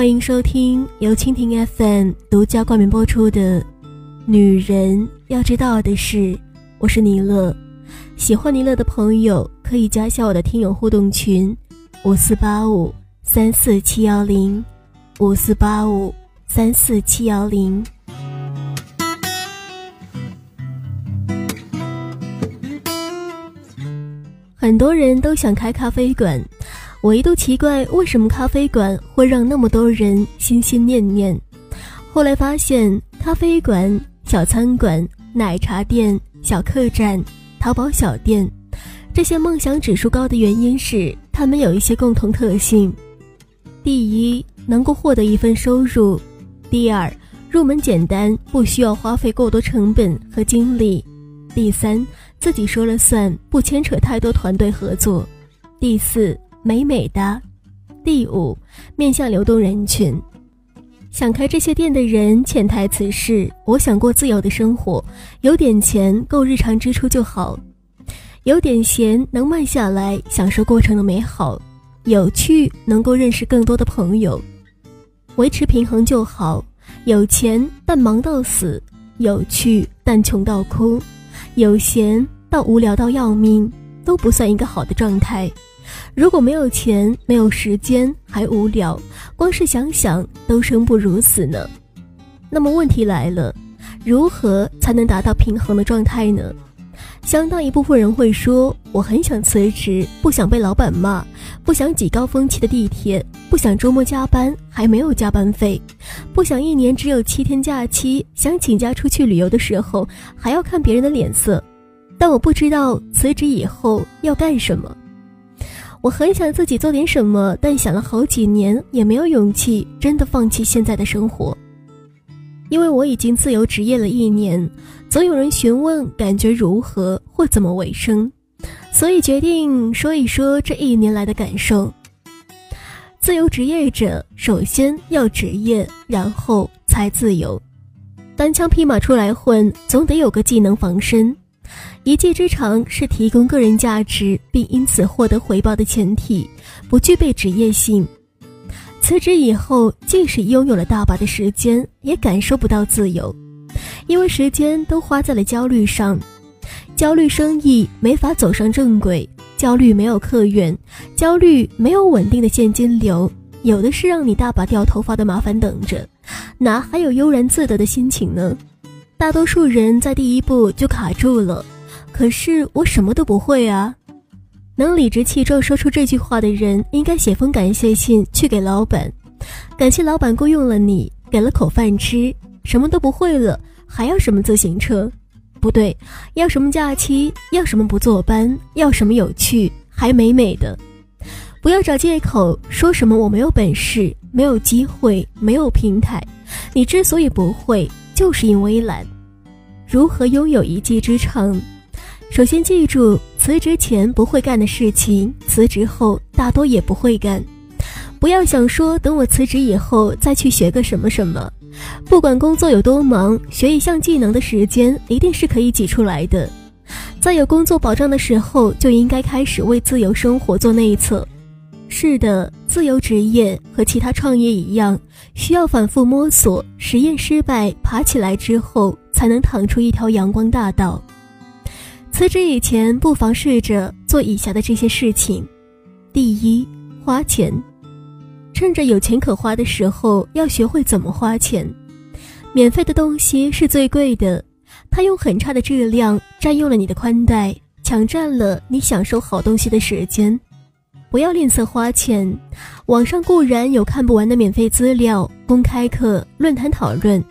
欢迎收听由蜻蜓 FM 独家冠名播出的《女人要知道的事》，我是尼乐。喜欢尼乐的朋友可以加一下我的听友互动群：五四八五三四七幺零，五四八五三四七幺零。很多人都想开咖啡馆。我一度奇怪，为什么咖啡馆会让那么多人心心念念？后来发现，咖啡馆、小餐馆、奶茶店、小客栈、淘宝小店，这些梦想指数高的原因是，他们有一些共同特性：第一，能够获得一份收入；第二，入门简单，不需要花费过多成本和精力；第三，自己说了算，不牵扯太多团队合作；第四。美美的，第五，面向流动人群，想开这些店的人，潜台词是：我想过自由的生活，有点钱够日常支出就好，有点闲能慢下来享受过程的美好，有趣能够认识更多的朋友，维持平衡就好。有钱但忙到死，有趣但穷到哭，有闲到无聊到要命，都不算一个好的状态。如果没有钱，没有时间，还无聊，光是想想都生不如死呢。那么问题来了，如何才能达到平衡的状态呢？相当一部分人会说：“我很想辞职，不想被老板骂，不想挤高峰期的地铁，不想周末加班还没有加班费，不想一年只有七天假期，想请假出去旅游的时候还要看别人的脸色。”但我不知道辞职以后要干什么。我很想自己做点什么，但想了好几年也没有勇气真的放弃现在的生活。因为我已经自由职业了一年，总有人询问感觉如何或怎么维生，所以决定说一说这一年来的感受。自由职业者首先要职业，然后才自由。单枪匹马出来混，总得有个技能防身。一技之长是提供个人价值并因此获得回报的前提，不具备职业性。辞职以后，即使拥有了大把的时间，也感受不到自由，因为时间都花在了焦虑上。焦虑生意没法走上正轨，焦虑没有客源，焦虑没有稳定的现金流，有的是让你大把掉头发的麻烦等着，哪还有悠然自得的心情呢？大多数人在第一步就卡住了，可是我什么都不会啊！能理直气壮说出这句话的人，应该写封感谢信去给老板，感谢老板雇佣了你，给了口饭吃。什么都不会了，还要什么自行车？不对，要什么假期？要什么不坐班？要什么有趣？还美美的！不要找借口说什么我没有本事，没有机会，没有平台。你之所以不会。就是因为懒，如何拥有一技之长？首先记住，辞职前不会干的事情，辞职后大多也不会干。不要想说等我辞职以后再去学个什么什么，不管工作有多忙，学一项技能的时间一定是可以挤出来的。在有工作保障的时候，就应该开始为自由生活做内测。是的，自由职业和其他创业一样，需要反复摸索，实验失败，爬起来之后才能趟出一条阳光大道。辞职以前，不妨试着做以下的这些事情：第一，花钱，趁着有钱可花的时候，要学会怎么花钱。免费的东西是最贵的，它用很差的质量占用了你的宽带，抢占了你享受好东西的时间。不要吝啬花钱，网上固然有看不完的免费资料、公开课、论坛讨论，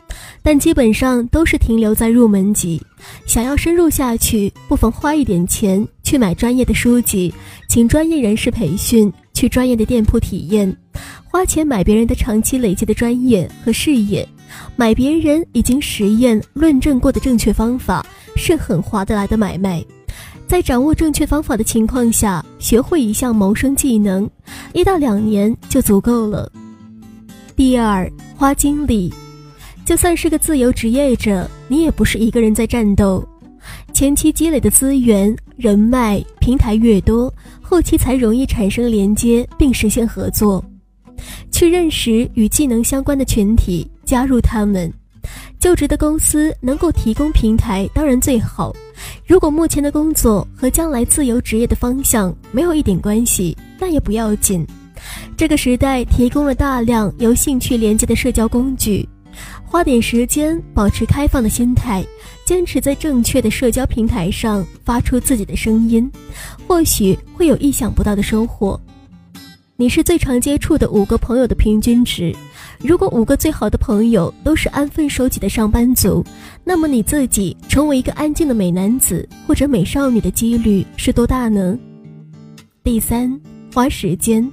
但基本上都是停留在入门级。想要深入下去，不妨花一点钱去买专业的书籍，请专业人士培训，去专业的店铺体验，花钱买别人的长期累积的专业和事业，买别人已经实验论证过的正确方法，是很划得来的买卖。在掌握正确方法的情况下，学会一项谋生技能，一到两年就足够了。第二，花精力，就算是个自由职业者，你也不是一个人在战斗，前期积累的资源、人脉、平台越多，后期才容易产生连接并实现合作。去认识与技能相关的群体，加入他们。就职的公司能够提供平台，当然最好。如果目前的工作和将来自由职业的方向没有一点关系，那也不要紧。这个时代提供了大量由兴趣连接的社交工具，花点时间，保持开放的心态，坚持在正确的社交平台上发出自己的声音，或许会有意想不到的收获。你是最常接触的五个朋友的平均值。如果五个最好的朋友都是安分守己的上班族，那么你自己成为一个安静的美男子或者美少女的几率是多大呢？第三，花时间，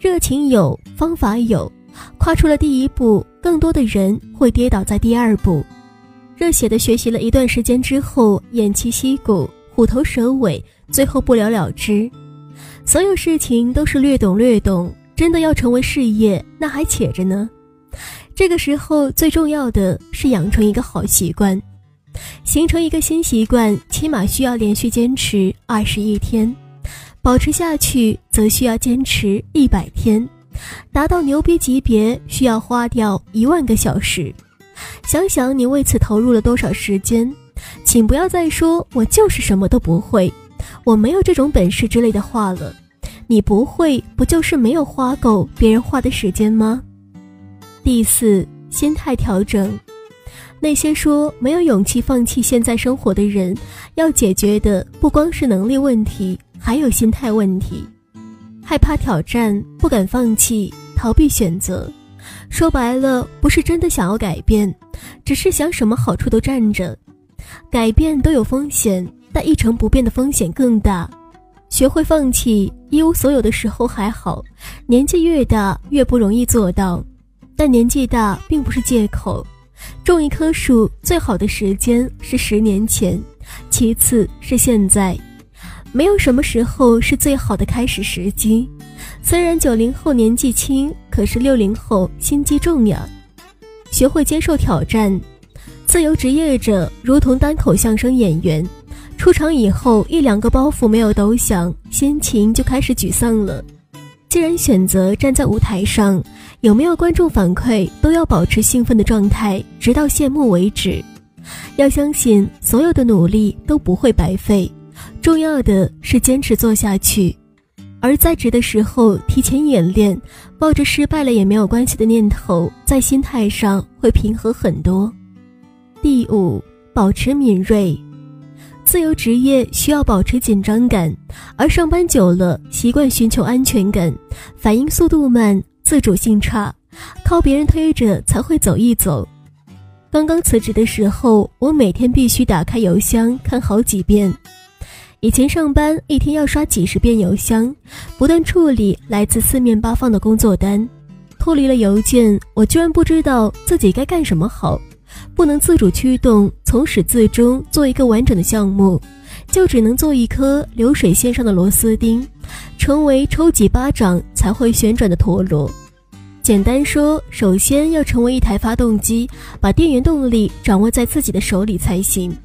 热情有，方法有，跨出了第一步，更多的人会跌倒在第二步。热血的学习了一段时间之后，偃旗息鼓，虎头蛇尾，最后不了了之。所有事情都是略懂略懂。真的要成为事业，那还且着呢。这个时候最重要的是养成一个好习惯，形成一个新习惯，起码需要连续坚持二十一天，保持下去则需要坚持一百天，达到牛逼级别需要花掉一万个小时。想想你为此投入了多少时间，请不要再说我就是什么都不会，我没有这种本事之类的话了。你不会不就是没有花够别人花的时间吗？第四，心态调整。那些说没有勇气放弃现在生活的人，要解决的不光是能力问题，还有心态问题。害怕挑战，不敢放弃，逃避选择。说白了，不是真的想要改变，只是想什么好处都占着。改变都有风险，但一成不变的风险更大。学会放弃一无所有的时候还好，年纪越大越不容易做到。但年纪大并不是借口。种一棵树最好的时间是十年前，其次是现在。没有什么时候是最好的开始时机。虽然九零后年纪轻，可是六零后心机重呀。学会接受挑战，自由职业者如同单口相声演员。出场以后，一两个包袱没有抖响，心情就开始沮丧了。既然选择站在舞台上，有没有观众反馈，都要保持兴奋的状态，直到谢幕为止。要相信，所有的努力都不会白费，重要的是坚持做下去。而在职的时候，提前演练，抱着失败了也没有关系的念头，在心态上会平和很多。第五，保持敏锐。自由职业需要保持紧张感，而上班久了，习惯寻求安全感，反应速度慢，自主性差，靠别人推着才会走一走。刚刚辞职的时候，我每天必须打开邮箱看好几遍。以前上班一天要刷几十遍邮箱，不断处理来自四面八方的工作单，脱离了邮件，我居然不知道自己该干什么好。不能自主驱动，从始至终做一个完整的项目，就只能做一颗流水线上的螺丝钉，成为抽几巴掌才会旋转的陀螺。简单说，首先要成为一台发动机，把电源动力掌握在自己的手里才行。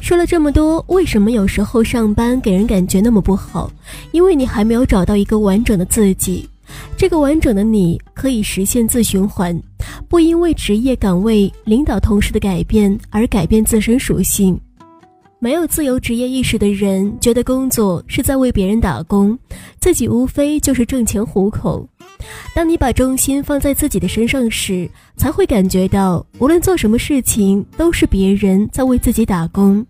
说了这么多，为什么有时候上班给人感觉那么不好？因为你还没有找到一个完整的自己。这个完整的你可以实现自循环。不因为职业岗位、领导、同事的改变而改变自身属性。没有自由职业意识的人，觉得工作是在为别人打工，自己无非就是挣钱糊口。当你把重心放在自己的身上时，才会感觉到，无论做什么事情，都是别人在为自己打工。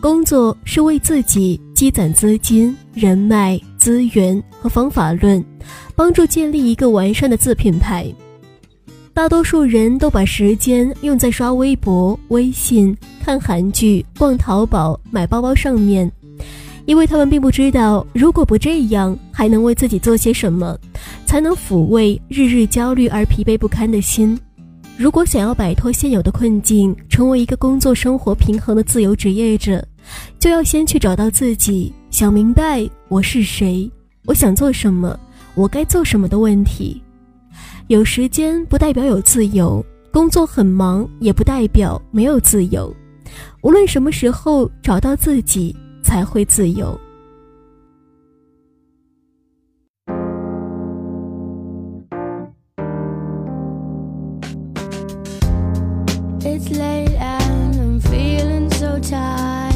工作是为自己积攒资金、人脉、资源和方法论，帮助建立一个完善的自品牌。大多数人都把时间用在刷微博、微信、看韩剧、逛淘宝、买包包上面，因为他们并不知道，如果不这样，还能为自己做些什么，才能抚慰日日焦虑而疲惫不堪的心。如果想要摆脱现有的困境，成为一个工作生活平衡的自由职业者，就要先去找到自己，想明白我是谁，我想做什么，我该做什么的问题。有时间不代表有自由工作很忙也不代表没有自由。无论什么时候找到自己才会自由。It's late and i'm feeling so tired.